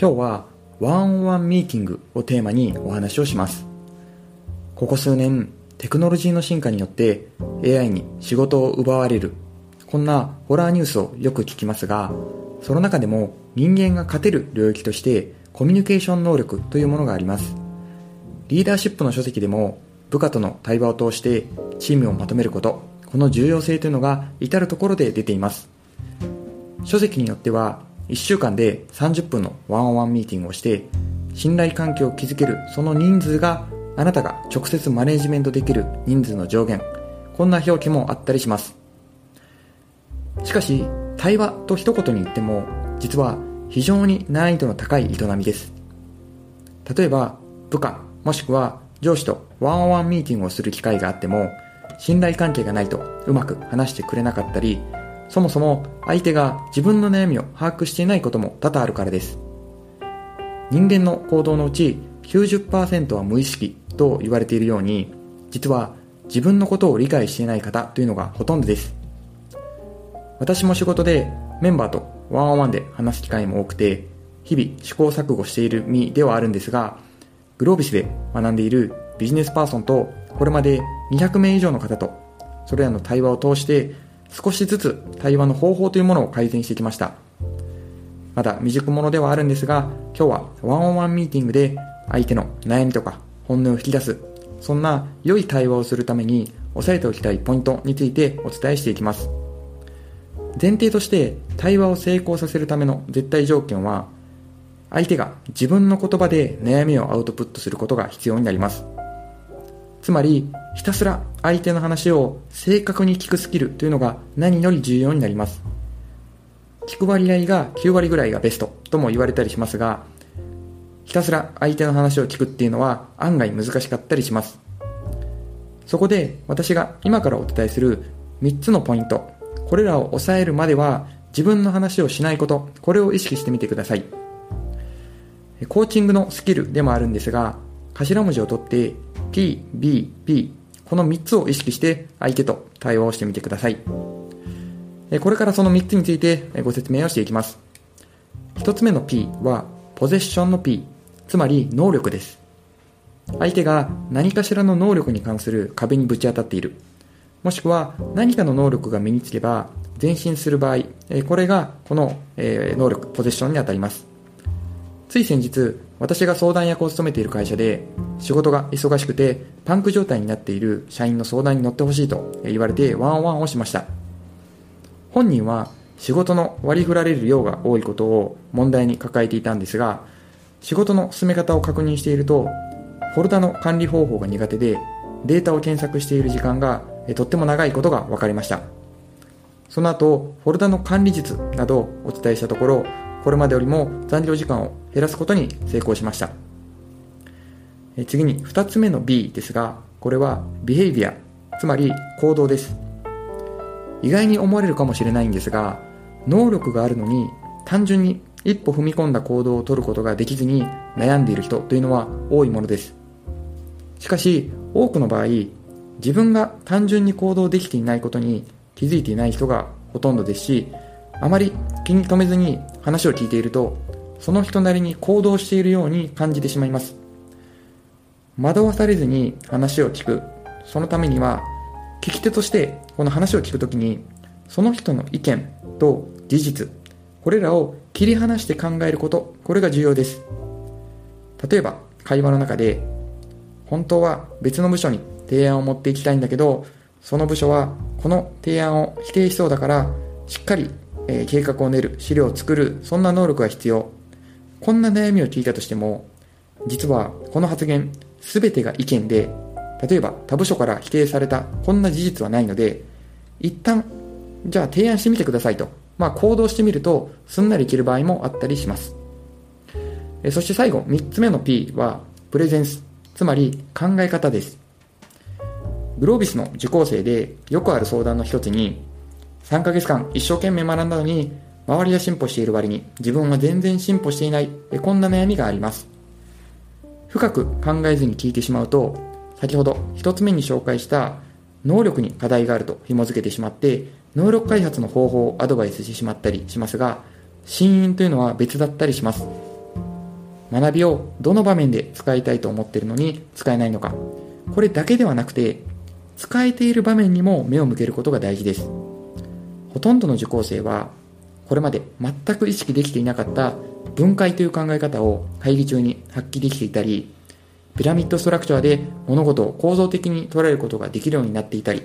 今日はワンオンワンミーティングをテーマにお話をします。ここ数年テクノロジーの進化によって AI に仕事を奪われる。こんなホラーニュースをよく聞きますがその中でも人間が勝てる領域としてコミュニケーション能力というものがあります。リーダーシップの書籍でも部下との対話を通してチームをまとめることこの重要性というのが至るところで出ています。書籍によっては1週間で30分のワンオンワンミーティングをして信頼関係を築けるその人数があなたが直接マネジメントできる人数の上限。こんな表記もあったりします。しかし対話と一言に言っても実は非常に難易度の高い営みです。例えば部下もしくは上司とワンオンワンミーティングをする機会があっても信頼関係がないとうまく話してくれなかったりそもそも相手が自分の悩みを把握していないことも多々あるからです。人間の行動のうち90%は無意識と言われているように実は自分のことを理解していない方というのがほとんどです。私も仕事でメンバーとワンオンワンで話す機会も多くて日々試行錯誤している身ではあるんですがグロービスで学んでいるビジネスパーソンとこれまで200名以上の方とそれらの対話を通して少しずつ対話の方法というものを改善してきました。まだ未熟者ではあるんですが今日はワンオンワンミーティングで相手の悩みとか本音を引き出すそんな良い対話をするために押さえておきたいポイントについてお伝えしていきます。前提として対話を成功させるための絶対条件は相手が自分の言葉で悩みをアウトプットすることが必要になります。つまりひたすら相手の話を正確に聞くスキルというのが何より重要になります。聞く割合が9割ぐらいがベストとも言われたりしますがひたすら相手の話を聞くっていうのは案外難しかったりします。そこで私が今からお伝えする3つのポイントこれらを抑えるまでは自分の話をしないことこれを意識してみてください。コーチングのスキルでもあるんですが頭文字を取って P、B、P この3つを意識して相手と対話をしてみてください。これからその3つについてご説明をしていきます。1つ目の P はポゼッションの P つまり能力です。相手が何かしらの能力に関する壁にぶち当たっている。もしくは何かの能力が身につけば前進する場合、これがこの能力、ポゼッションに当たります。つい先日、私が相談役を務めている会社で、仕事が忙しくてパンク状態になっている社員の相談に乗ってほしいと言われてワンオンワンをしました。本人は仕事の割り振られる量が多いことを問題に抱えていたんですが、仕事の進め方を確認していると、フォルダの管理方法が苦手で、データを検索している時間がとっても長いことが分かりましたその後フォルダの管理術などをお伝えしたところこれまでよりも残業時間を減らすことに成功しました。次に2つ目の B ですがこれはビヘイビアつまり行動です。意外に思われるかもしれないんですが能力があるのに単純に一歩踏み込んだ行動をとることができずに悩んでいる人というのは多いものです。しかし多くの場合自分が単純に行動できていないことに気づいていない人がほとんどですしあまり気に留めずに話を聞いているとその人なりに行動しているように感じてしまいます。惑わされずに話を聞く。そのためには聞き手としてこの話を聞くときにその人の意見と事実これらを切り離して考えることこれが重要です。例えば会話の中で本当は別の部署に提案を持っていきたいんだけど、その部署はこの提案を否定しそうだから、しっかり、え計画を練る、資料を作る、そんな能力が必要。こんな悩みを聞いたとしても、実はこの発言、すべてが意見で、例えば他部署から否定されたこんな事実はないので、一旦、じゃあ提案してみてくださいと。まあ行動してみると、すんなりいける場合もあったりします。えそして最後、3つ目の P は、プレゼンス、つまり考え方です。グロービスの受講生でよくある相談の一つに、3ヶ月間一生懸命学んだのに、周りは進歩している割に自分は全然進歩していない、こんな悩みがあります。深く考えずに聞いてしまうと、先ほど一つ目に紹介した能力に課題があると紐付けてしまって、能力開発の方法をアドバイスしてしまったりしますが、真因というのは別だったりします。学びをどの場面で使いたいと思っているのに使えないのか。これだけではなくて、使えている場面にも目を向けることが大事です。ほとんどの受講生は、これまで全く意識できていなかった分解という考え方を会議中に発揮できていたり、ピラミッドストラクチャーで物事を構造的に捉えることができるようになっていたり、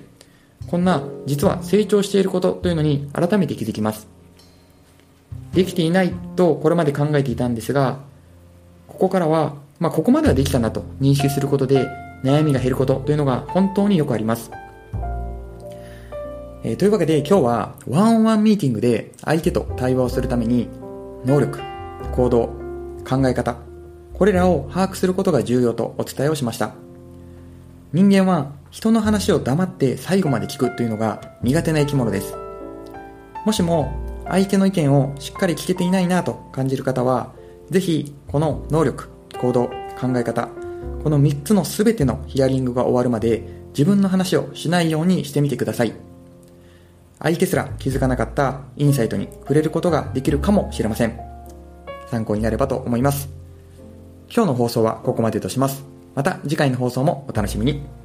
こんな実は成長していることというのに改めて気づきます。できていないとこれまで考えていたんですが、ここからは、まあ、ここまではできたなと認識することで悩みが減ることというのが本当によくあります。えー、というわけで今日はワンオンワンミーティングで相手と対話をするために能力、行動、考え方、これらを把握することが重要とお伝えをしました。人間は人の話を黙って最後まで聞くというのが苦手な生き物です。もしも相手の意見をしっかり聞けていないなと感じる方は、ぜひこの能力、行動、考え方、この3つの全てのヒアリングが終わるまで自分の話をしないようにしてみてください。相手すら気づかなかったインサイトに触れることができるかもしれません。参考になればと思います。今日の放送はここまでとします。また次回の放送もお楽しみに。